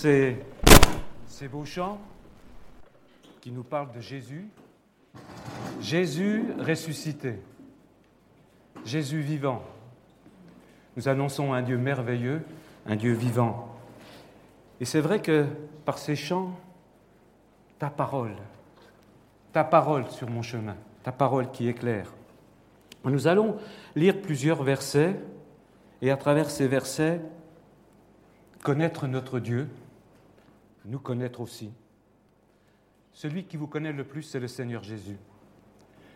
Ces, ces beaux chants qui nous parlent de Jésus, Jésus ressuscité, Jésus vivant. Nous annonçons un Dieu merveilleux, un Dieu vivant. Et c'est vrai que par ces chants, ta parole, ta parole sur mon chemin, ta parole qui éclaire. Nous allons lire plusieurs versets et à travers ces versets, connaître notre Dieu, nous connaître aussi. Celui qui vous connaît le plus, c'est le Seigneur Jésus.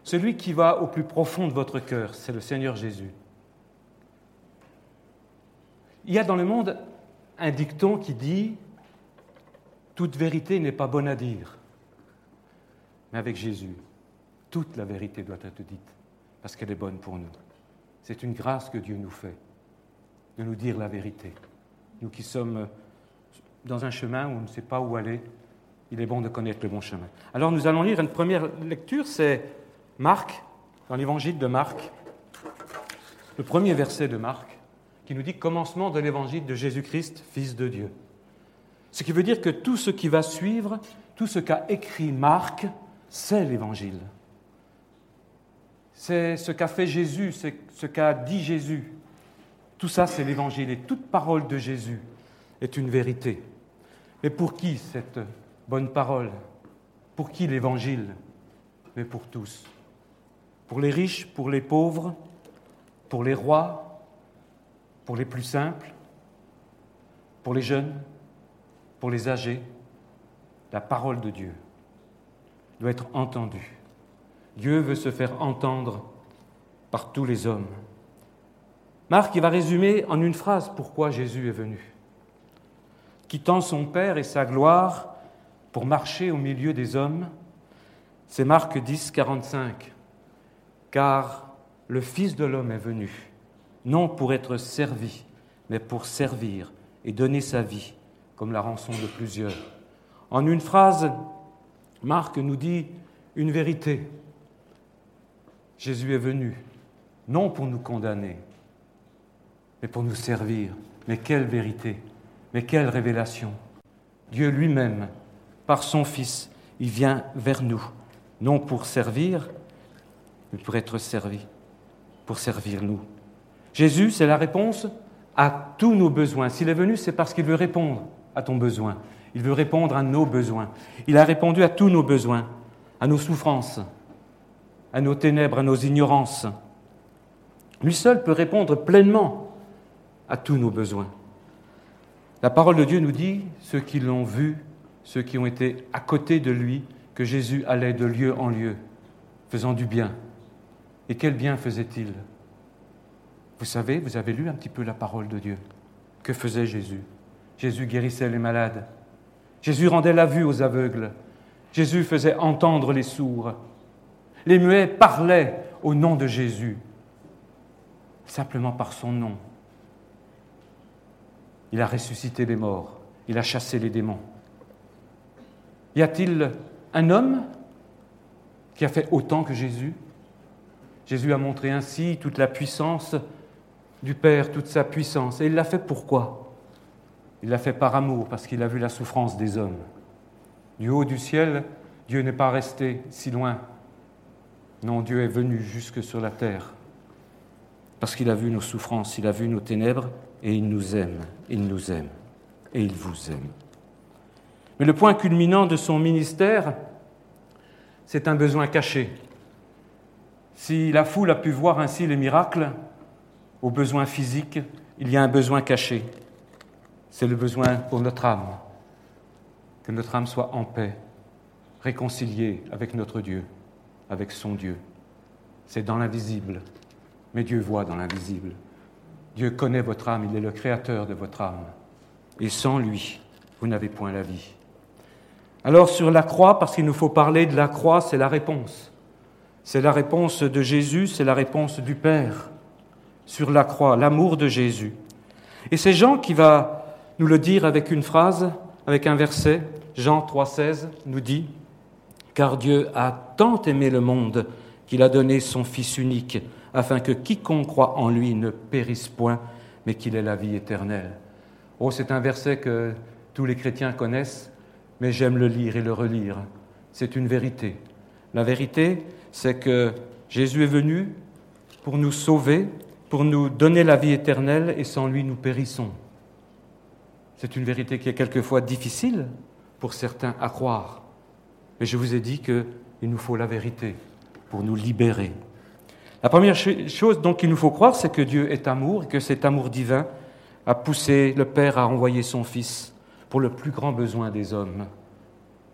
Celui qui va au plus profond de votre cœur, c'est le Seigneur Jésus. Il y a dans le monde un dicton qui dit Toute vérité n'est pas bonne à dire. Mais avec Jésus, toute la vérité doit être dite, parce qu'elle est bonne pour nous. C'est une grâce que Dieu nous fait de nous dire la vérité. Nous qui sommes dans un chemin où on ne sait pas où aller, il est bon de connaître le bon chemin. Alors nous allons lire une première lecture, c'est Marc, dans l'évangile de Marc, le premier verset de Marc, qui nous dit commencement de l'évangile de Jésus-Christ, Fils de Dieu. Ce qui veut dire que tout ce qui va suivre, tout ce qu'a écrit Marc, c'est l'évangile. C'est ce qu'a fait Jésus, c'est ce qu'a dit Jésus. Tout ça, c'est l'évangile et toute parole de Jésus est une vérité. Mais pour qui cette bonne parole? Pour qui l'évangile? Mais pour tous. Pour les riches, pour les pauvres, pour les rois, pour les plus simples, pour les jeunes, pour les âgés. La parole de Dieu doit être entendue. Dieu veut se faire entendre par tous les hommes. Marc, il va résumer en une phrase pourquoi Jésus est venu. Quittant son Père et sa gloire pour marcher au milieu des hommes, c'est Marc 10, 45. Car le Fils de l'homme est venu, non pour être servi, mais pour servir et donner sa vie comme la rançon de plusieurs. En une phrase, Marc nous dit une vérité. Jésus est venu, non pour nous condamner, mais pour nous servir. Mais quelle vérité, mais quelle révélation. Dieu lui-même, par son Fils, il vient vers nous, non pour servir, mais pour être servi, pour servir nous. Jésus, c'est la réponse à tous nos besoins. S'il est venu, c'est parce qu'il veut répondre à ton besoin. Il veut répondre à nos besoins. Il a répondu à tous nos besoins, à nos souffrances, à nos ténèbres, à nos ignorances. Lui seul peut répondre pleinement à tous nos besoins. La parole de Dieu nous dit, ceux qui l'ont vu, ceux qui ont été à côté de lui, que Jésus allait de lieu en lieu, faisant du bien. Et quel bien faisait-il? Vous savez, vous avez lu un petit peu la parole de Dieu. Que faisait Jésus? Jésus guérissait les malades. Jésus rendait la vue aux aveugles. Jésus faisait entendre les sourds. Les muets parlaient au nom de Jésus, simplement par son nom. Il a ressuscité les morts. Il a chassé les démons. Y a-t-il un homme qui a fait autant que Jésus? Jésus a montré ainsi toute la puissance du Père, toute sa puissance. Et il l'a fait pourquoi? Il l'a fait par amour, parce qu'il a vu la souffrance des hommes. Du haut du ciel, Dieu n'est pas resté si loin. Non, Dieu est venu jusque sur la terre, parce qu'il a vu nos souffrances, il a vu nos ténèbres, et il nous aime, il nous aime, et il vous aime. Mais le point culminant de son ministère, c'est un besoin caché. Si la foule a pu voir ainsi les miracles, au besoin physique, il y a un besoin caché. C'est le besoin pour notre âme, que notre âme soit en paix, réconciliée avec notre Dieu, avec son Dieu. C'est dans l'invisible, mais Dieu voit dans l'invisible. Dieu connaît votre âme, il est le créateur de votre âme. Et sans lui, vous n'avez point la vie. Alors sur la croix, parce qu'il nous faut parler de la croix, c'est la réponse. C'est la réponse de Jésus, c'est la réponse du Père. Sur la croix, l'amour de Jésus. Et c'est Jean qui va nous le dire avec une phrase, avec un verset. Jean 3,16 nous dit Car Dieu a tant aimé le monde qu'il a donné son Fils unique afin que quiconque croit en lui ne périsse point, mais qu'il ait la vie éternelle. Oh, c'est un verset que tous les chrétiens connaissent, mais j'aime le lire et le relire. C'est une vérité. La vérité, c'est que Jésus est venu pour nous sauver, pour nous donner la vie éternelle, et sans lui, nous périssons. C'est une vérité qui est quelquefois difficile pour certains à croire. Mais je vous ai dit qu'il nous faut la vérité pour nous libérer. La première chose donc qu'il nous faut croire, c'est que Dieu est amour et que cet amour divin a poussé le Père à envoyer son Fils pour le plus grand besoin des hommes.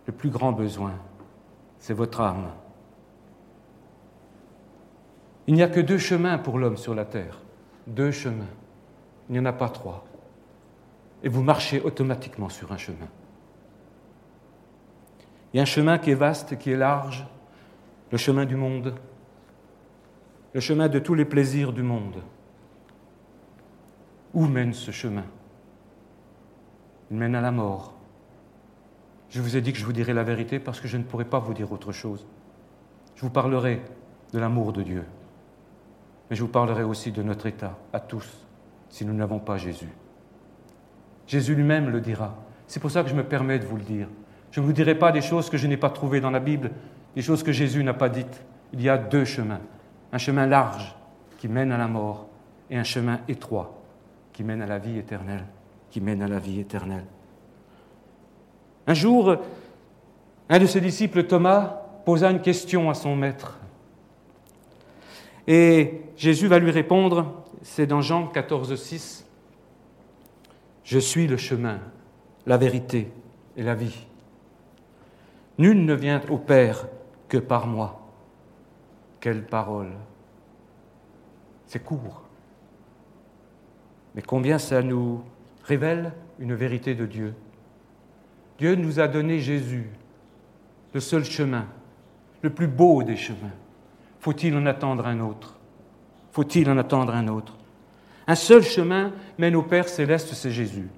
Le plus grand besoin, c'est votre âme. Il n'y a que deux chemins pour l'homme sur la terre. Deux chemins. Il n'y en a pas trois. Et vous marchez automatiquement sur un chemin. Il y a un chemin qui est vaste, qui est large, le chemin du monde, le chemin de tous les plaisirs du monde. Où mène ce chemin? Il mène à la mort. Je vous ai dit que je vous dirai la vérité parce que je ne pourrai pas vous dire autre chose. Je vous parlerai de l'amour de Dieu, mais je vous parlerai aussi de notre état, à tous, si nous n'avons pas Jésus. Jésus lui-même le dira. C'est pour ça que je me permets de vous le dire. Je ne vous dirai pas des choses que je n'ai pas trouvées dans la Bible, des choses que Jésus n'a pas dites. Il y a deux chemins. Un chemin large qui mène à la mort et un chemin étroit qui mène à la vie éternelle, qui mène à la vie éternelle. Un jour, un de ses disciples, Thomas, posa une question à son maître. Et Jésus va lui répondre, c'est dans Jean 14, 6, Je suis le chemin, la vérité et la vie. Nul ne vient au Père que par moi. Quelle parole C'est court. Mais combien ça nous révèle une vérité de Dieu. Dieu nous a donné Jésus, le seul chemin, le plus beau des chemins. Faut-il en attendre un autre? Faut-il en attendre un autre? Un seul chemin mène au Père céleste, c'est Jésus.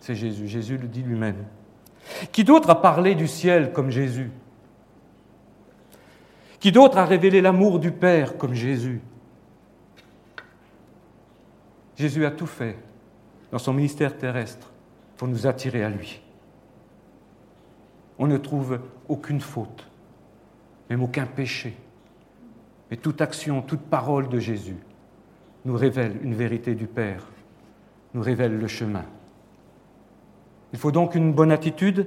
C'est Jésus. Jésus le dit lui-même. Qui d'autre a parlé du ciel comme Jésus? Qui d'autre a révélé l'amour du Père comme Jésus? Jésus a tout fait dans son ministère terrestre pour nous attirer à lui. On ne trouve aucune faute, même aucun péché. Mais toute action, toute parole de Jésus nous révèle une vérité du Père, nous révèle le chemin. Il faut donc une bonne attitude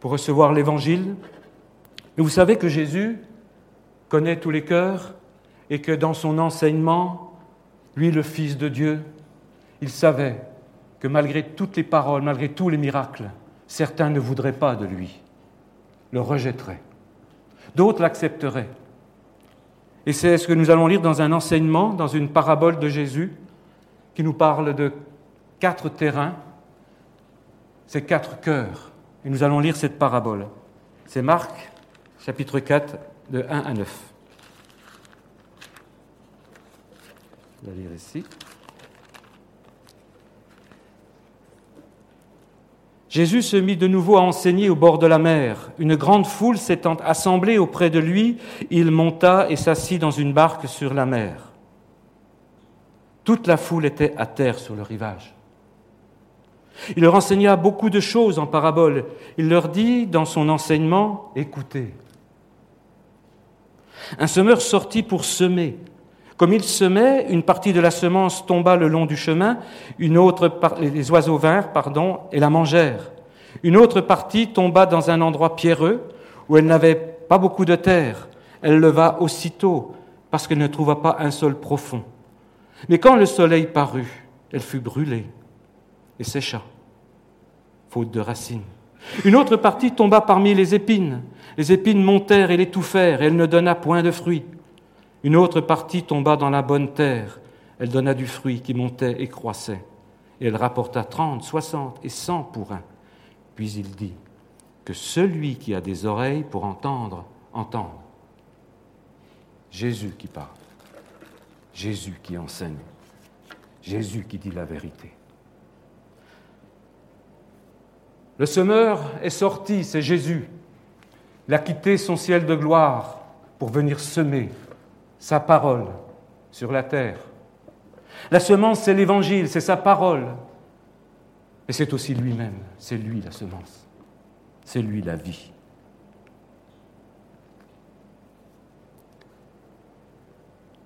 pour recevoir l'Évangile. Et vous savez que Jésus connaît tous les cœurs et que dans son enseignement, lui, le Fils de Dieu, il savait que malgré toutes les paroles, malgré tous les miracles, certains ne voudraient pas de lui, le rejetteraient. D'autres l'accepteraient. Et c'est ce que nous allons lire dans un enseignement, dans une parabole de Jésus, qui nous parle de quatre terrains ces quatre cœurs. Et nous allons lire cette parabole. C'est Marc, chapitre 4, de 1 à 9. Je lire ici. Jésus se mit de nouveau à enseigner au bord de la mer. Une grande foule s'étant assemblée auprès de lui, il monta et s'assit dans une barque sur la mer. Toute la foule était à terre sur le rivage. Il leur enseigna beaucoup de choses en parabole. Il leur dit dans son enseignement, écoutez. Un semeur sortit pour semer. Comme il semait, une partie de la semence tomba le long du chemin, une autre, les oiseaux vinrent, pardon, et la mangèrent. Une autre partie tomba dans un endroit pierreux où elle n'avait pas beaucoup de terre. Elle leva aussitôt parce qu'elle ne trouva pas un sol profond. Mais quand le soleil parut, elle fut brûlée et sécha, faute de racines. Une autre partie tomba parmi les épines. Les épines montèrent et l'étouffèrent, et elle ne donna point de fruit. Une autre partie tomba dans la bonne terre. Elle donna du fruit qui montait et croissait. Et elle rapporta trente, soixante et cent pour un. Puis il dit que celui qui a des oreilles pour entendre, entende. Jésus qui parle. Jésus qui enseigne. Jésus qui dit la vérité. Le semeur est sorti, c'est Jésus. Il a quitté son ciel de gloire pour venir semer sa parole sur la terre. La semence, c'est l'Évangile, c'est sa parole. Mais c'est aussi lui-même, c'est lui la semence, c'est lui la vie.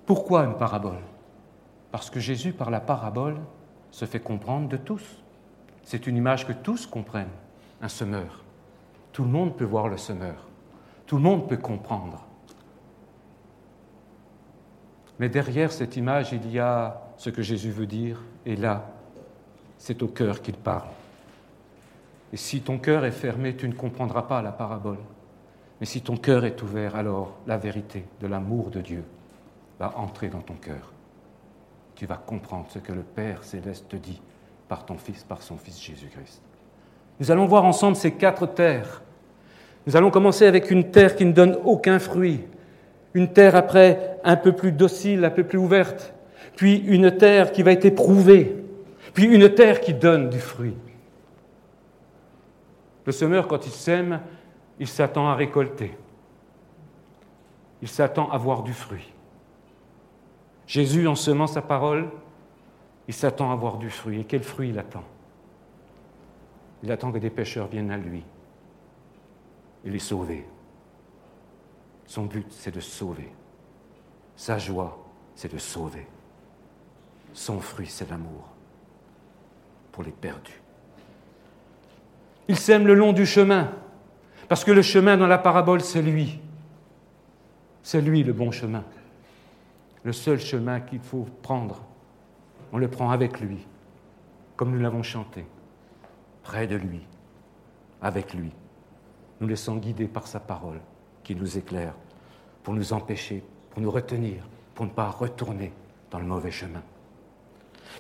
Pourquoi une parabole? Parce que Jésus, par la parabole, se fait comprendre de tous. C'est une image que tous comprennent, un semeur. Tout le monde peut voir le semeur. Tout le monde peut comprendre. Mais derrière cette image, il y a ce que Jésus veut dire, et là, c'est au cœur qu'il parle. Et si ton cœur est fermé, tu ne comprendras pas la parabole. Mais si ton cœur est ouvert, alors la vérité de l'amour de Dieu va entrer dans ton cœur. Tu vas comprendre ce que le Père céleste te dit par ton Fils, par son Fils Jésus-Christ. Nous allons voir ensemble ces quatre terres. Nous allons commencer avec une terre qui ne donne aucun fruit, une terre après un peu plus docile, un peu plus ouverte, puis une terre qui va être éprouvée, puis une terre qui donne du fruit. Le semeur, quand il sème, il s'attend à récolter. Il s'attend à voir du fruit. Jésus, en semant sa parole, il s'attend à voir du fruit. Et quel fruit il attend? Il attend que des pécheurs viennent à lui et les sauver. Son but, c'est de sauver. Sa joie, c'est de sauver. Son fruit, c'est l'amour pour les perdus. Il sème le long du chemin, parce que le chemin dans la parabole, c'est lui. C'est lui le bon chemin le seul chemin qu'il faut prendre. On le prend avec lui, comme nous l'avons chanté, près de lui, avec lui, nous laissons guider par sa parole qui nous éclaire pour nous empêcher, pour nous retenir, pour ne pas retourner dans le mauvais chemin.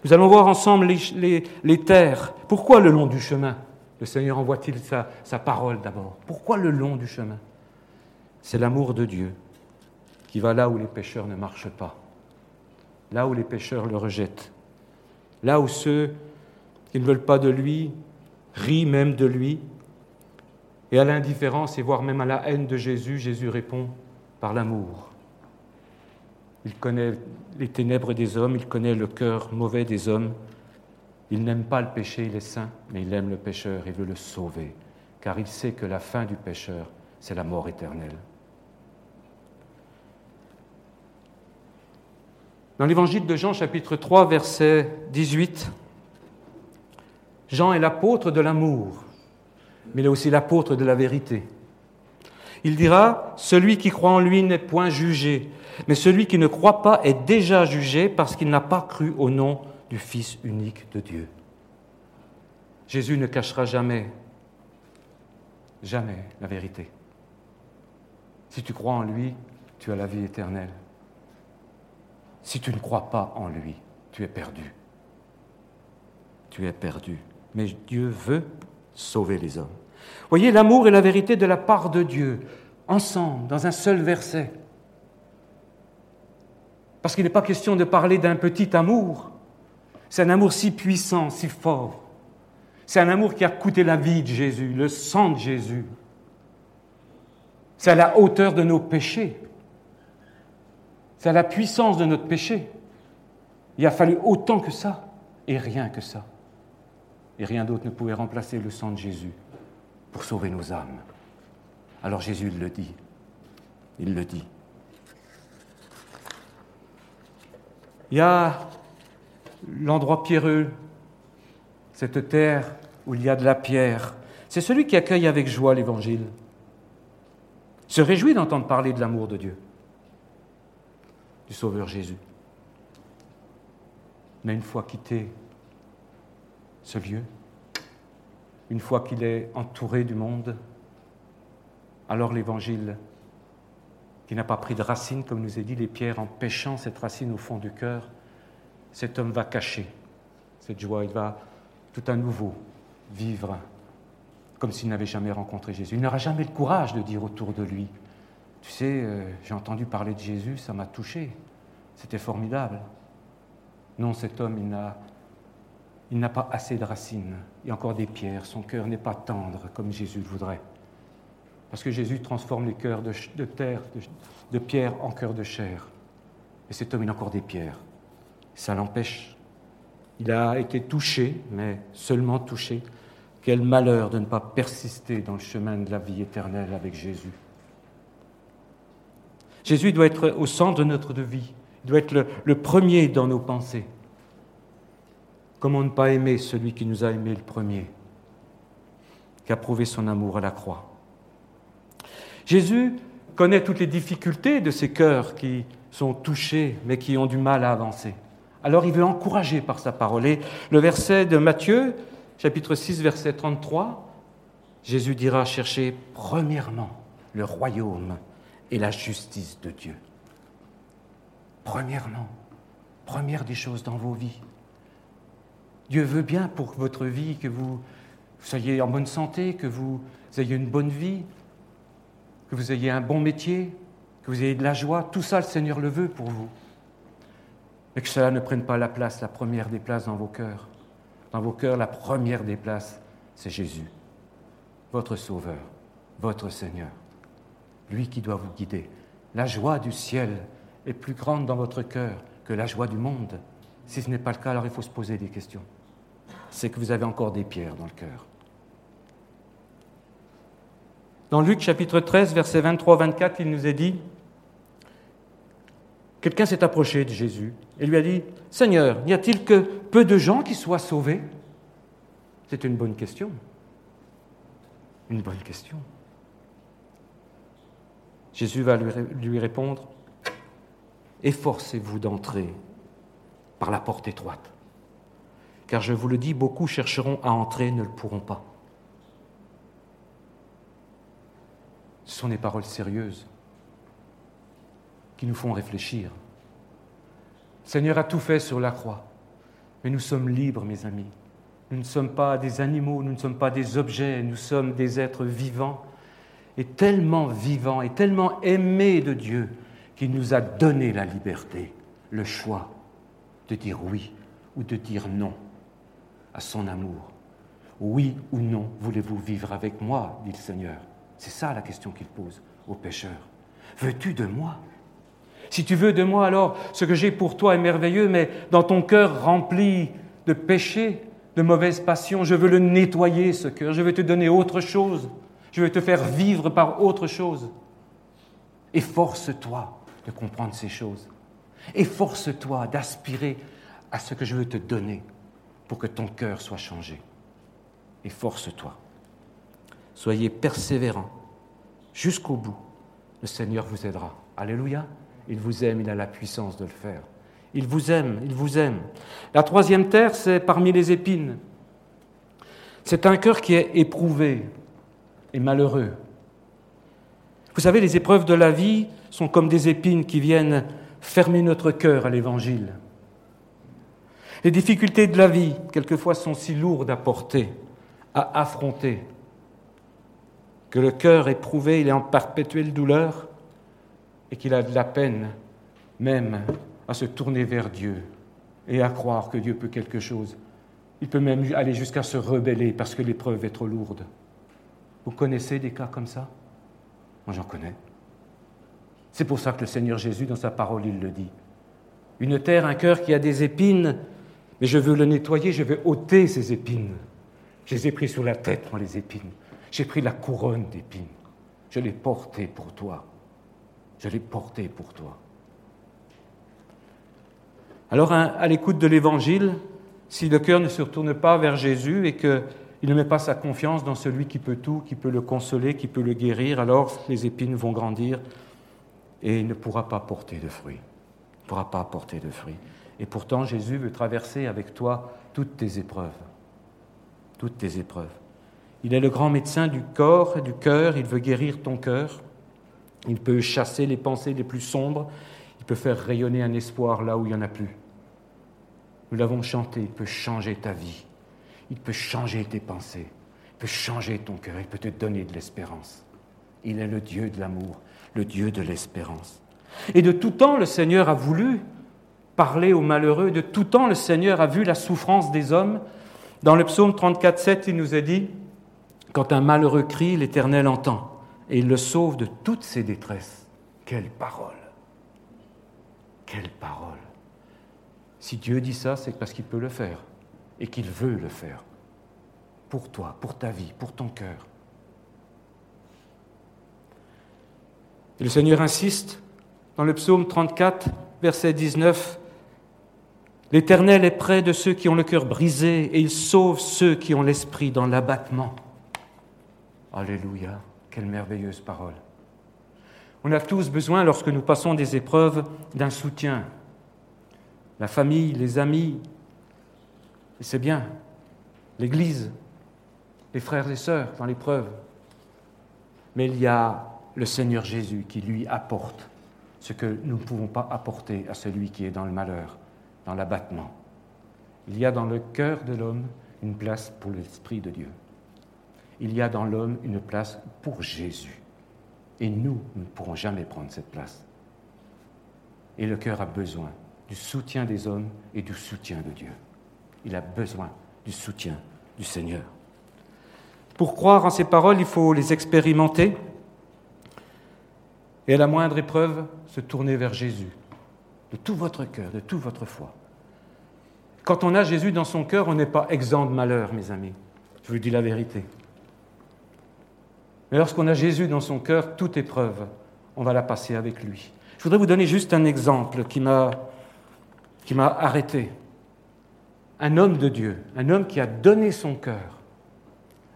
Nous allons voir ensemble les, terres. Pourquoi le long du chemin? Le Seigneur envoie-t-il sa, sa parole d'abord? Pourquoi le long du chemin? C'est l'amour de Dieu qui va là où les pécheurs ne marchent pas, là où les pécheurs le rejettent, là où ceux qui ne veulent pas de lui rient même de lui, et à l'indifférence et voire même à la haine de Jésus, Jésus répond par l'amour. Il connaît les ténèbres des hommes, il connaît le cœur mauvais des hommes. Il n'aime pas le péché, il est saint, mais il aime le pécheur, il veut le sauver, car il sait que la fin du pécheur, c'est la mort éternelle. Dans l'évangile de Jean chapitre 3 verset 18, Jean est l'apôtre de l'amour, mais il est aussi l'apôtre de la vérité. Il dira, Celui qui croit en lui n'est point jugé, mais celui qui ne croit pas est déjà jugé parce qu'il n'a pas cru au nom du Fils unique de Dieu. Jésus ne cachera jamais, jamais la vérité. Si tu crois en lui, tu as la vie éternelle. Si tu ne crois pas en lui, tu es perdu. Tu es perdu. Mais Dieu veut sauver les hommes. Voyez l'amour et la vérité de la part de Dieu, ensemble, dans un seul verset. Parce qu'il n'est pas question de parler d'un petit amour. C'est un amour si puissant, si fort. C'est un amour qui a coûté la vie de Jésus, le sang de Jésus. C'est à la hauteur de nos péchés. C'est à la puissance de notre péché. Il a fallu autant que ça, et rien que ça. Et rien d'autre ne pouvait remplacer le sang de Jésus pour sauver nos âmes. Alors Jésus le dit. Il le dit. Il y a l'endroit pierreux, cette terre où il y a de la pierre. C'est celui qui accueille avec joie l'Évangile, se réjouit d'entendre parler de l'amour de Dieu du Sauveur Jésus. Mais une fois quitté ce lieu, une fois qu'il est entouré du monde, alors l'Évangile, qui n'a pas pris de racine, comme nous est dit, les pierres empêchant cette racine au fond du cœur, cet homme va cacher cette joie, il va tout à nouveau vivre comme s'il n'avait jamais rencontré Jésus. Il n'aura jamais le courage de dire autour de lui, tu sais, euh, j'ai entendu parler de Jésus, ça m'a touché. C'était formidable. Non, cet homme, il n'a, pas assez de racines. Il y a encore des pierres. Son cœur n'est pas tendre comme Jésus le voudrait. Parce que Jésus transforme les cœurs de, terre, de, de pierre en cœur de chair. Et cet homme, il a encore des pierres. Ça l'empêche Il a été touché, mais seulement touché. Quel malheur de ne pas persister dans le chemin de la vie éternelle avec Jésus. Jésus doit être au centre de notre vie. Il doit être le, premier dans nos pensées. Comment ne pas aimer celui qui nous a aimés le premier, qui a prouvé son amour à la croix? Jésus connaît toutes les difficultés de ces cœurs qui sont touchés, mais qui ont du mal à avancer. Alors il veut encourager par sa parole. Et le verset de Matthieu, chapitre 6, verset 33, Jésus dira chercher premièrement le royaume et la justice de Dieu. Premièrement, première des choses dans vos vies. Dieu veut bien pour votre vie que vous soyez en bonne santé, que vous ayez une bonne vie, que vous ayez un bon métier, que vous ayez de la joie. Tout ça, le Seigneur le veut pour vous. Mais que cela ne prenne pas la place, la première des places dans vos cœurs. Dans vos cœurs, la première des places, c'est Jésus, votre Sauveur, votre Seigneur, lui qui doit vous guider. La joie du ciel est plus grande dans votre cœur que la joie du monde. Si ce n'est pas le cas, alors il faut se poser des questions. C'est que vous avez encore des pierres dans le cœur. Dans Luc chapitre 13, versets 23-24, il nous est dit, quelqu'un s'est approché de Jésus et lui a dit, Seigneur, n'y a-t-il que peu de gens qui soient sauvés? C'est une bonne question. Une bonne question. Jésus va lui répondre, Efforcez-vous d'entrer par la porte étroite, car je vous le dis, beaucoup chercheront à entrer et ne le pourront pas. Ce sont des paroles sérieuses qui nous font réfléchir. Seigneur a tout fait sur la croix, mais nous sommes libres, mes amis. Nous ne sommes pas des animaux, nous ne sommes pas des objets, nous sommes des êtres vivants et tellement vivants et tellement aimés de Dieu qu'il nous a donné la liberté, le choix de dire oui ou de dire non à son amour. Oui ou non, voulez-vous vivre avec moi, dit le Seigneur? C'est ça la question qu'il pose aux pécheurs. Veux-tu de moi? Si tu veux de moi, alors ce que j'ai pour toi est merveilleux, mais dans ton cœur rempli de péchés, de mauvaises passions, je veux le nettoyer, ce cœur. Je veux te donner autre chose. Je veux te faire vivre par autre chose. Efforce-toi de comprendre ces choses. Efforce-toi d'aspirer à ce que je veux te donner pour que ton cœur soit changé. Efforce-toi. Soyez persévérants jusqu'au bout. Le Seigneur vous aidera. Alléluia. Il vous aime, il a la puissance de le faire. Il vous aime, il vous aime. La troisième terre, c'est parmi les épines. C'est un cœur qui est éprouvé et malheureux. Vous savez, les épreuves de la vie sont comme des épines qui viennent fermer notre cœur à l'Évangile. Les difficultés de la vie, quelquefois, sont si lourdes à porter, à affronter, que le cœur éprouvé, il est en perpétuelle douleur et qu'il a de la peine même à se tourner vers Dieu et à croire que Dieu peut quelque chose. Il peut même aller jusqu'à se rebeller parce que l'épreuve est trop lourde. Vous connaissez des cas comme ça? Moi j'en connais. C'est pour ça que le Seigneur Jésus, dans sa parole, il le dit. Une terre, un cœur qui a des épines, mais je veux le nettoyer, je vais ôter ces épines. Je les ai pris sur la tête, moi, les épines. J'ai pris la couronne d'épines. Je l'ai portée pour toi. Je l'ai portée pour toi. Alors, à l'écoute de l'Évangile, si le cœur ne se retourne pas vers Jésus et qu'il ne met pas sa confiance dans celui qui peut tout, qui peut le consoler, qui peut le guérir, alors les épines vont grandir et il ne pourra pas porter de fruits. Il ne pourra pas porter de fruits. Et pourtant, Jésus veut traverser avec toi toutes tes épreuves. Toutes tes épreuves. Il est le grand médecin du corps et du cœur, il veut guérir ton cœur, il peut chasser les pensées les plus sombres, il peut faire rayonner un espoir là où il n'y en a plus. Nous l'avons chanté, il peut changer ta vie, il peut changer tes pensées, il peut changer ton cœur, il peut te donner de l'espérance. Il est le Dieu de l'amour, le Dieu de l'espérance. Et de tout temps, le Seigneur a voulu parler aux malheureux, de tout temps, le Seigneur a vu la souffrance des hommes. Dans le psaume 34, 7, il nous a dit, quand un malheureux crie, l'Éternel entend et il le sauve de toutes ses détresses. Quelle parole Quelle parole Si Dieu dit ça, c'est parce qu'il peut le faire. Et qu'il veut le faire. Pour toi, pour ta vie, pour ton cœur. Et le Seigneur insiste dans le psaume 34, verset 19. L'Éternel est près de ceux qui ont le cœur brisé et il sauve ceux qui ont l'esprit dans l'abattement. Alléluia, quelle merveilleuse parole. On a tous besoin, lorsque nous passons des épreuves, d'un soutien. La famille, les amis, et c'est bien, l'Église, les frères et sœurs dans l'épreuve. Mais il y a le Seigneur Jésus qui lui apporte ce que nous ne pouvons pas apporter à celui qui est dans le malheur, dans l'abattement. Il y a dans le cœur de l'homme une place pour l'Esprit de Dieu. Il y a dans l'homme une place pour Jésus. Et nous, nous ne pourrons jamais prendre cette place. Et le cœur a besoin du soutien des hommes et du soutien de Dieu. Il a besoin du soutien du Seigneur. Pour croire en ces paroles, il faut les expérimenter et à la moindre épreuve, se tourner vers Jésus, de tout votre cœur, de toute votre foi. Quand on a Jésus dans son cœur, on n'est pas exempt de malheur, mes amis. Je vous dis la vérité. Mais lorsqu'on a Jésus dans son cœur, toute épreuve, on va la passer avec lui. Je voudrais vous donner juste un exemple qui m'a, qui m'a arrêté. Un homme de Dieu, un homme qui a donné son cœur,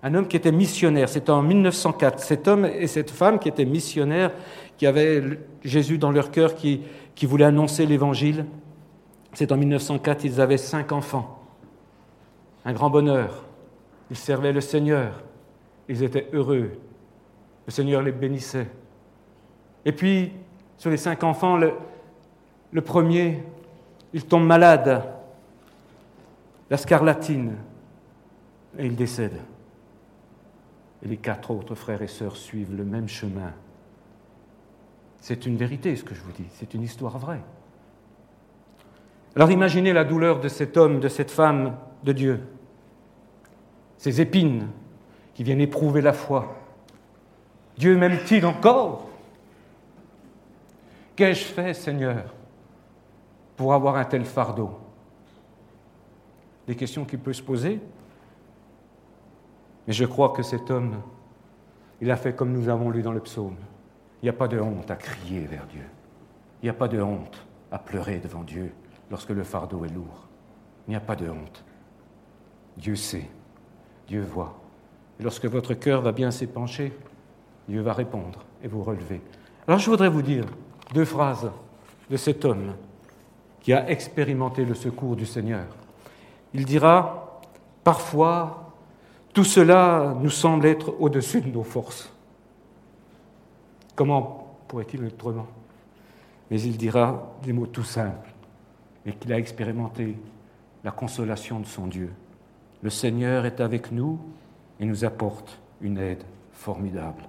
un homme qui était missionnaire, c'était en 1904. Cet homme et cette femme qui étaient missionnaires, qui avaient Jésus dans leur cœur, qui, voulaient annoncer l'Évangile, c'est en 1904, ils avaient cinq enfants. Un grand bonheur. Ils servaient le Seigneur. Ils étaient heureux. Le Seigneur les bénissait. Et puis, sur les cinq enfants, le, le premier, il tombe malade, la scarlatine, et il décède. Et les quatre autres frères et sœurs suivent le même chemin. C'est une vérité ce que je vous dis, c'est une histoire vraie. Alors imaginez la douleur de cet homme, de cette femme de Dieu, ces épines qui viennent éprouver la foi, Dieu m'aime-t-il encore? Qu'ai-je fait, Seigneur, pour avoir un tel fardeau? Des questions qui peuvent se poser. Mais je crois que cet homme, il a fait comme nous avons lu dans le psaume. Il n'y a pas de honte à crier vers Dieu. Il n'y a pas de honte à pleurer devant Dieu lorsque le fardeau est lourd. Il n'y a pas de honte. Dieu sait, Dieu voit. Lorsque votre cœur va bien s'épancher, Dieu va répondre et vous relever. Alors je voudrais vous dire deux phrases de cet homme qui a expérimenté le secours du Seigneur. Il dira, parfois, tout cela nous semble être au-dessus de nos forces. Comment pourrait-il autrement? Mais il dira des mots tout simples, et qu'il a expérimenté la consolation de son Dieu. Le Seigneur est avec nous et nous apporte une aide formidable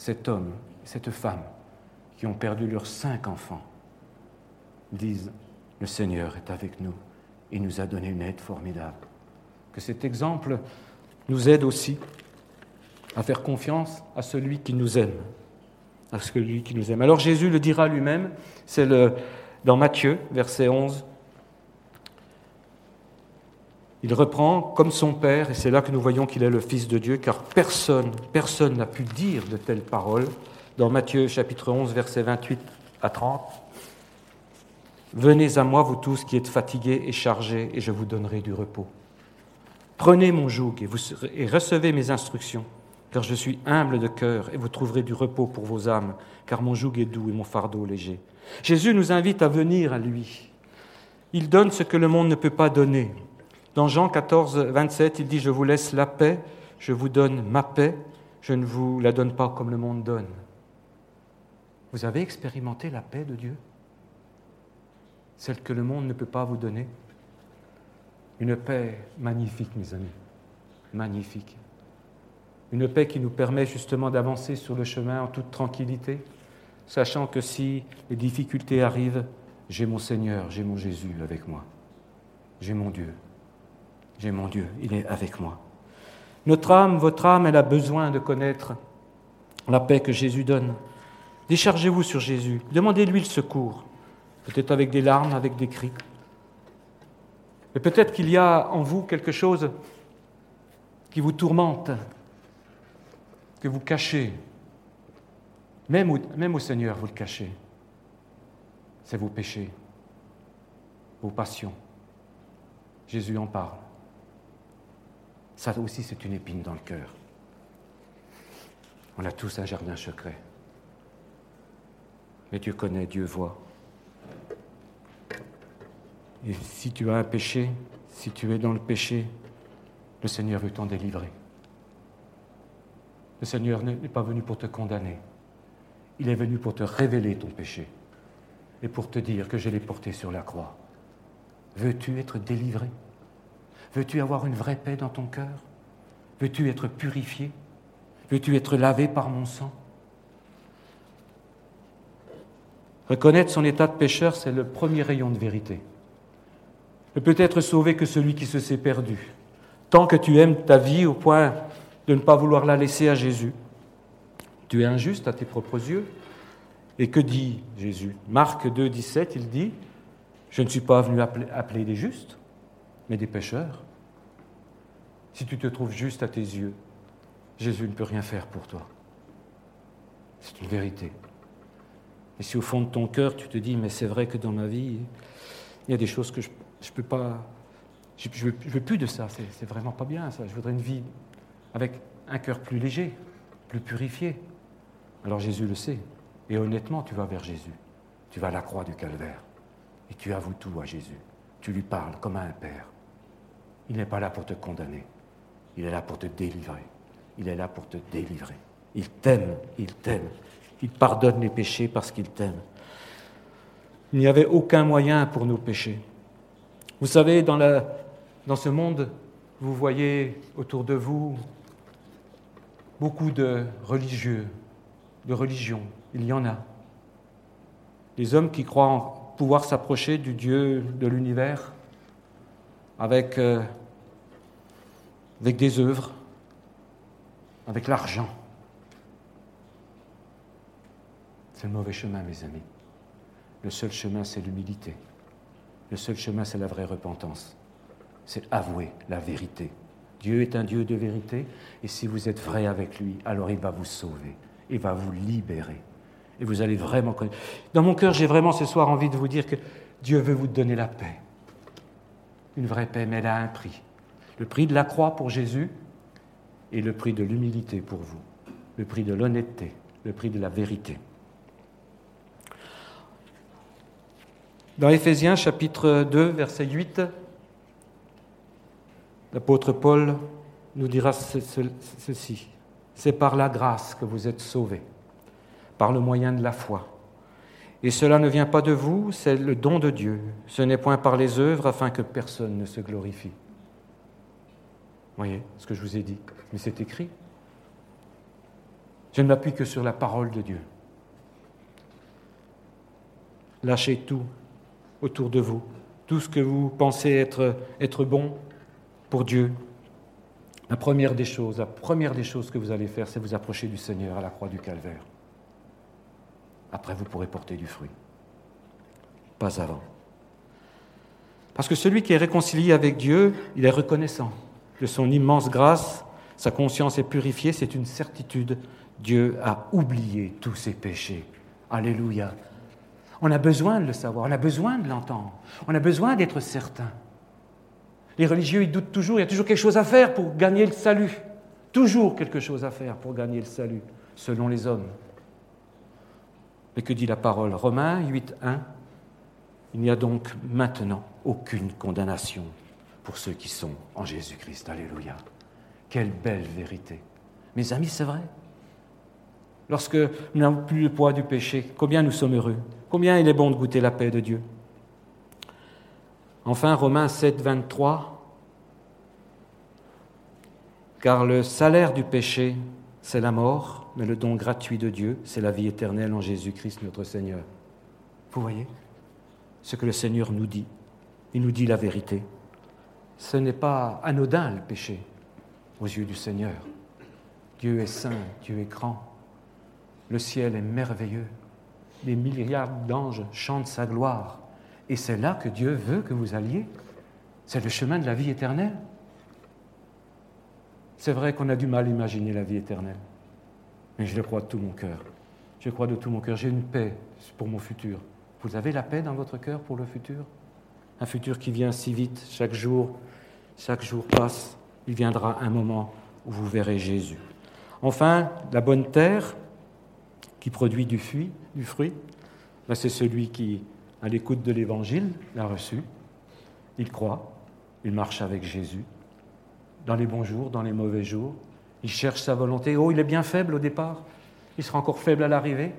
cet homme, cette femme, qui ont perdu leurs cinq enfants, disent, le Seigneur est avec nous et nous a donné une aide formidable. Que cet exemple nous aide aussi à faire confiance à celui qui nous aime, à celui qui nous aime. Alors Jésus le dira lui-même, c'est dans Matthieu, verset 11, il reprend comme son Père, et c'est là que nous voyons qu'il est le Fils de Dieu, car personne, personne n'a pu dire de telles paroles. Dans Matthieu chapitre 11, versets 28 à 30, Venez à moi, vous tous qui êtes fatigués et chargés, et je vous donnerai du repos. Prenez mon joug et, recevez mes instructions, car je suis humble de cœur, et vous trouverez du repos pour vos âmes, car mon joug est doux et mon fardeau léger. Jésus nous invite à venir à lui. Il donne ce que le monde ne peut pas donner. Dans Jean 14, 27, il dit, Je vous laisse la paix, je vous donne ma paix, je ne vous la donne pas comme le monde donne. Vous avez expérimenté la paix de Dieu? Celle que le monde ne peut pas vous donner Une paix magnifique, mes amis, magnifique. Une paix qui nous permet justement d'avancer sur le chemin en toute tranquillité, sachant que si les difficultés arrivent, j'ai mon Seigneur, j'ai mon Jésus avec moi, j'ai mon Dieu. J'ai mon Dieu, il est avec moi. Notre âme, votre âme, elle a besoin de connaître la paix que Jésus donne. Déchargez-vous sur Jésus, demandez-lui le secours, peut-être avec des larmes, avec des cris. Mais peut-être qu'il y a en vous quelque chose qui vous tourmente, que vous cachez. Même au, Seigneur, vous le cachez. C'est vos péchés, vos passions. Jésus en parle. Ça aussi, c'est une épine dans le cœur. On a tous un jardin secret. Mais Dieu connaît, Dieu voit. Et si tu as un péché, si tu es dans le péché, le Seigneur veut t'en délivrer. Le Seigneur n'est pas venu pour te condamner. Il est venu pour te révéler ton péché et pour te dire que je l'ai porté sur la croix. Veux-tu être délivré? Veux-tu avoir une vraie paix dans ton cœur? Veux-tu être purifié? Veux-tu être lavé par mon sang? Reconnaître son état de pécheur, c'est le premier rayon de vérité. Ne peut être sauvé que celui qui se s'est perdu. Tant que tu aimes ta vie au point de ne pas vouloir la laisser à Jésus, tu es injuste à tes propres yeux. Et que dit Jésus? Marc 2, 17, il dit Je ne suis pas venu appeler des justes, mais des pécheurs. Si tu te trouves juste à tes yeux, Jésus ne peut rien faire pour toi. C'est une vérité. Et si au fond de ton cœur, tu te dis, mais c'est vrai que dans ma vie, il y a des choses que je ne peux pas... Je ne veux, plus de ça, c'est vraiment pas bien ça. Je voudrais une vie avec un cœur plus léger, plus purifié. Alors Jésus le sait. Et honnêtement, tu vas vers Jésus. Tu vas à la croix du calvaire. Et tu avoues tout à Jésus. Tu lui parles comme à un père. Il n'est pas là pour te condamner. Il est là pour te délivrer. Il est là pour te délivrer. Il t'aime, il t'aime. Il pardonne les péchés parce qu'il t'aime. Il n'y avait aucun moyen pour nous pécher. Vous savez, dans, ce monde, vous voyez autour de vous beaucoup de religieux, de religions. Il y en a. Des hommes qui croient pouvoir s'approcher du Dieu de l'univers avec euh, avec des œuvres, avec l'argent. C'est le mauvais chemin, mes amis. Le seul chemin, c'est l'humilité. Le seul chemin, c'est la vraie repentance. C'est avouer la vérité. Dieu est un Dieu de vérité, et si vous êtes vrai avec lui, alors il va vous sauver, il va vous libérer. Et vous allez vraiment connaître. Dans mon cœur, j'ai vraiment ce soir envie de vous dire que Dieu veut vous donner la paix. Une vraie paix, mais elle a un prix. Le prix de la croix pour Jésus et le prix de l'humilité pour vous, le prix de l'honnêteté, le prix de la vérité. Dans Éphésiens chapitre 2, verset 8, l'apôtre Paul nous dira ceci. C'est par la grâce que vous êtes sauvés, par le moyen de la foi. Et cela ne vient pas de vous, c'est le don de Dieu. Ce n'est point par les œuvres afin que personne ne se glorifie voyez ce que je vous ai dit? Mais c'est écrit. Je ne m'appuie que sur la parole de Dieu. Lâchez tout autour de vous, tout ce que vous pensez être, être bon pour Dieu. La première des choses, la première des choses que vous allez faire, c'est vous approcher du Seigneur à la croix du Calvaire. Après, vous pourrez porter du fruit. Pas avant. Parce que celui qui est réconcilié avec Dieu, il est reconnaissant de son immense grâce, sa conscience est purifiée, c'est une certitude. Dieu a oublié tous ses péchés. Alléluia. On a besoin de le savoir, on a besoin de l'entendre, on a besoin d'être certain. Les religieux, ils doutent toujours, il y a toujours quelque chose à faire pour gagner le salut. Toujours quelque chose à faire pour gagner le salut, selon les hommes. Mais que dit la parole? Romains 8, 1 Il n'y a donc maintenant aucune condamnation pour ceux qui sont en Jésus-Christ. Alléluia. Quelle belle vérité. Mes amis, c'est vrai. Lorsque nous n'avons plus le poids du péché, combien nous sommes heureux, combien il est bon de goûter la paix de Dieu. Enfin, Romains 7, 23. Car le salaire du péché, c'est la mort, mais le don gratuit de Dieu, c'est la vie éternelle en Jésus-Christ notre Seigneur. Vous voyez ce que le Seigneur nous dit. Il nous dit la vérité ce n'est pas anodin le péché aux yeux du Seigneur. Dieu est saint, Dieu est grand, le ciel est merveilleux, des milliards d'anges chantent sa gloire, et c'est là que Dieu veut que vous alliez. C'est le chemin de la vie éternelle. C'est vrai qu'on a du mal à imaginer la vie éternelle, mais je le crois de tout mon cœur. Je crois de tout mon cœur. J'ai une paix pour mon futur. Vous avez la paix dans votre cœur pour le futur? Un futur qui vient si vite, chaque jour, chaque jour passe. Il viendra un moment où vous verrez Jésus. Enfin, la bonne terre qui produit du fruit, du fruit ben, c'est celui qui, à l'écoute de l'Évangile, l'a reçu. Il croit, il marche avec Jésus, dans les bons jours, dans les mauvais jours. Il cherche sa volonté. Oh, il est bien faible au départ. Il sera encore faible à l'arrivée.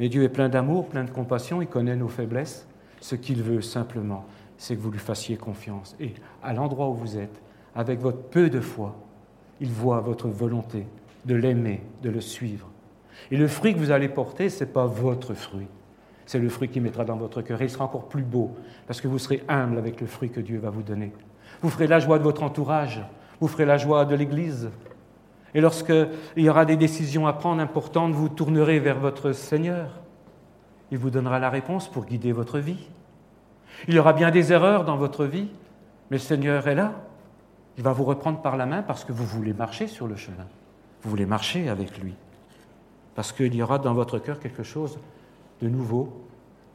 Mais Dieu est plein d'amour, plein de compassion. Il connaît nos faiblesses. Ce qu'il veut simplement, c'est que vous lui fassiez confiance. Et à l'endroit où vous êtes, avec votre peu de foi, il voit votre volonté de l'aimer, de le suivre. Et le fruit que vous allez porter, ce n'est pas votre fruit. C'est le fruit qu'il mettra dans votre cœur. Et il sera encore plus beau, parce que vous serez humble avec le fruit que Dieu va vous donner. Vous ferez la joie de votre entourage, vous ferez la joie de l'Église. Et lorsqu'il y aura des décisions à prendre importantes, vous tournerez vers votre Seigneur. Il vous donnera la réponse pour guider votre vie. Il y aura bien des erreurs dans votre vie, mais le Seigneur est là. Il va vous reprendre par la main parce que vous voulez marcher sur le chemin. Vous voulez marcher avec lui. Parce qu'il y aura dans votre cœur quelque chose de nouveau,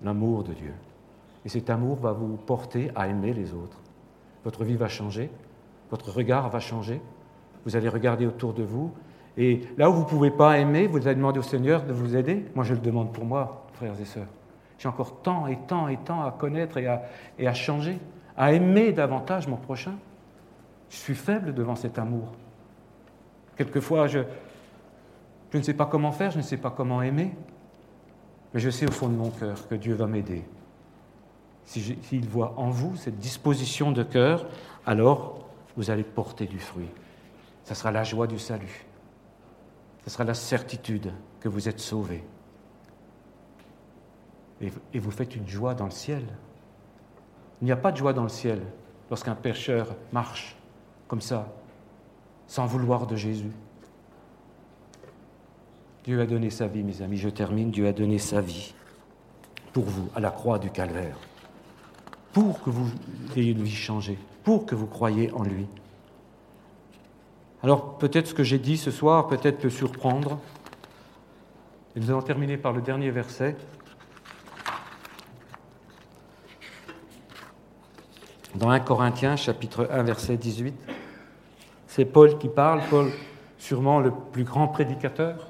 l'amour de Dieu. Et cet amour va vous porter à aimer les autres. Votre vie va changer, votre regard va changer, vous allez regarder autour de vous, et là où vous ne pouvez pas aimer, vous allez demander au Seigneur de vous aider. Moi, je le demande pour moi, frères et sœurs. J'ai encore tant et tant et tant à connaître et à, et à changer, à aimer davantage mon prochain. Je suis faible devant cet amour. Quelquefois, je, je ne sais pas comment faire, je ne sais pas comment aimer, mais je sais au fond de mon cœur que Dieu va m'aider. S'il voit en vous cette disposition de cœur, alors vous allez porter du fruit. Ce sera la joie du salut. Ce sera la certitude que vous êtes sauvés. Et vous faites une joie dans le ciel. Il n'y a pas de joie dans le ciel lorsqu'un pécheur marche comme ça, sans vouloir de Jésus. Dieu a donné sa vie, mes amis, je termine, Dieu a donné sa vie pour vous à la croix du calvaire, pour que vous ayez une vie changée, pour que vous croyiez en lui. Alors peut-être ce que j'ai dit ce soir peut-être peut surprendre. Et nous allons terminer par le dernier verset. Dans 1 Corinthiens chapitre 1 verset 18, c'est Paul qui parle, Paul sûrement le plus grand prédicateur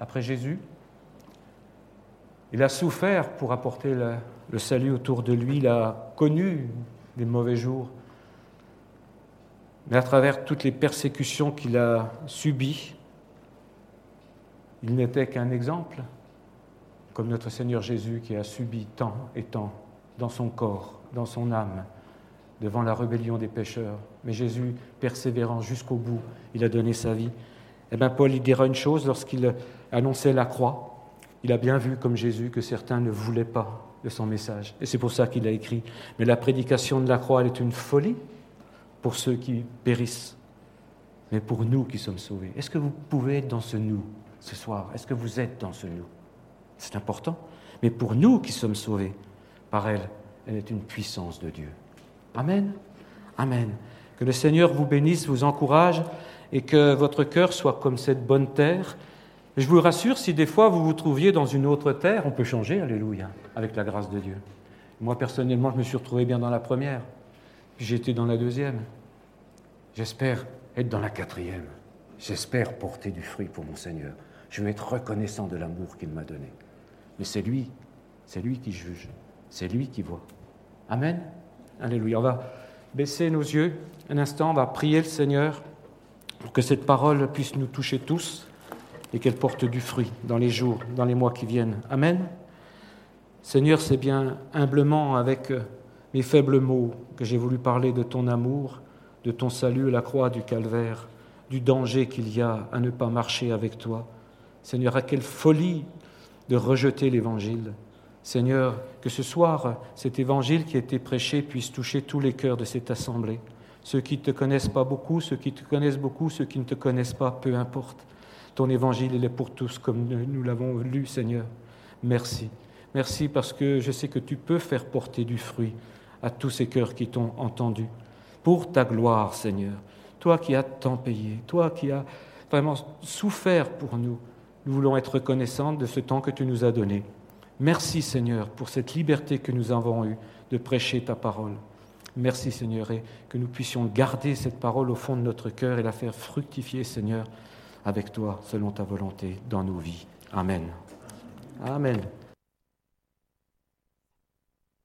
après Jésus. Il a souffert pour apporter le, salut autour de lui, il a connu des mauvais jours. Mais à travers toutes les persécutions qu'il a subies, il n'était qu'un exemple, comme notre Seigneur Jésus qui a subi tant et tant dans son corps, dans son âme, devant la rébellion des pécheurs. Mais Jésus, persévérant jusqu'au bout, il a donné sa vie. Eh bien, Paul, il dira une chose lorsqu'il annonçait la croix. Il a bien vu, comme Jésus, que certains ne voulaient pas de son message. Et c'est pour ça qu'il a écrit Mais la prédication de la croix, elle est une folie pour ceux qui périssent, mais pour nous qui sommes sauvés. Est-ce que vous pouvez être dans ce nous ce soir? Est-ce que vous êtes dans ce nous? C'est important. Mais pour nous qui sommes sauvés, par elle, elle est une puissance de Dieu. Amen. Amen. Que le Seigneur vous bénisse, vous encourage et que votre cœur soit comme cette bonne terre. Je vous rassure, si des fois vous vous trouviez dans une autre terre, on peut changer, alléluia, avec la grâce de Dieu. Moi, personnellement, je me suis retrouvé bien dans la première, puis j'étais dans la deuxième. J'espère être dans la quatrième. J'espère porter du fruit pour mon Seigneur. Je vais être reconnaissant de l'amour qu'il m'a donné. Mais c'est lui, c'est lui qui juge, c'est lui qui voit. Amen. Alléluia. On va baisser nos yeux un instant, on va prier le Seigneur pour que cette parole puisse nous toucher tous et qu'elle porte du fruit dans les jours, dans les mois qui viennent. Amen. Seigneur, c'est bien humblement avec euh, mes faibles mots que j'ai voulu parler de ton amour, de ton salut la croix du calvaire, du danger qu'il y a à ne pas marcher avec toi. Seigneur, à quelle folie de rejeter l'Évangile. Seigneur, que ce soir, cet Évangile qui a été prêché puisse toucher tous les cœurs de cette assemblée. Ceux qui ne te connaissent pas beaucoup, ceux qui te connaissent beaucoup, ceux qui ne te connaissent pas, peu importe. Ton évangile, il est pour tous, comme nous l'avons lu, Seigneur. Merci. Merci parce que je sais que tu peux faire porter du fruit à tous ces cœurs qui t'ont entendu. pour ta gloire, Seigneur. Toi qui as tant payé, toi qui as vraiment souffert pour nous, nous voulons être reconnaissants de ce temps que tu nous as donné. Merci, Seigneur, pour cette liberté que nous avons eue de prêcher ta parole. Merci, Seigneur, et que nous puissions garder cette parole au fond de notre cœur et la faire fructifier, Seigneur, avec toi, selon ta volonté, dans nos vies. Amen. Amen.